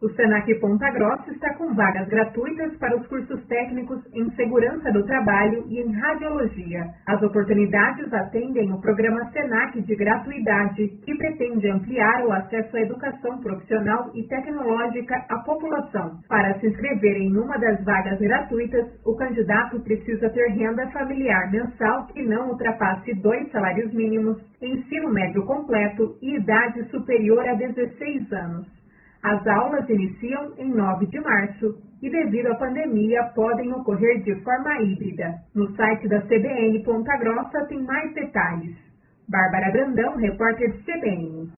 O Senac Ponta Grossa está com vagas gratuitas para os cursos técnicos em segurança do trabalho e em radiologia. As oportunidades atendem o programa Senac de gratuidade, que pretende ampliar o acesso à educação profissional e tecnológica à população. Para se inscrever em uma das vagas gratuitas, o candidato precisa ter renda familiar mensal que não ultrapasse dois salários mínimos, ensino médio completo e idade superior a 16 anos. As aulas iniciam em 9 de março e, devido à pandemia, podem ocorrer de forma híbrida. No site da CBN Ponta Grossa tem mais detalhes. Bárbara Brandão, repórter CBN.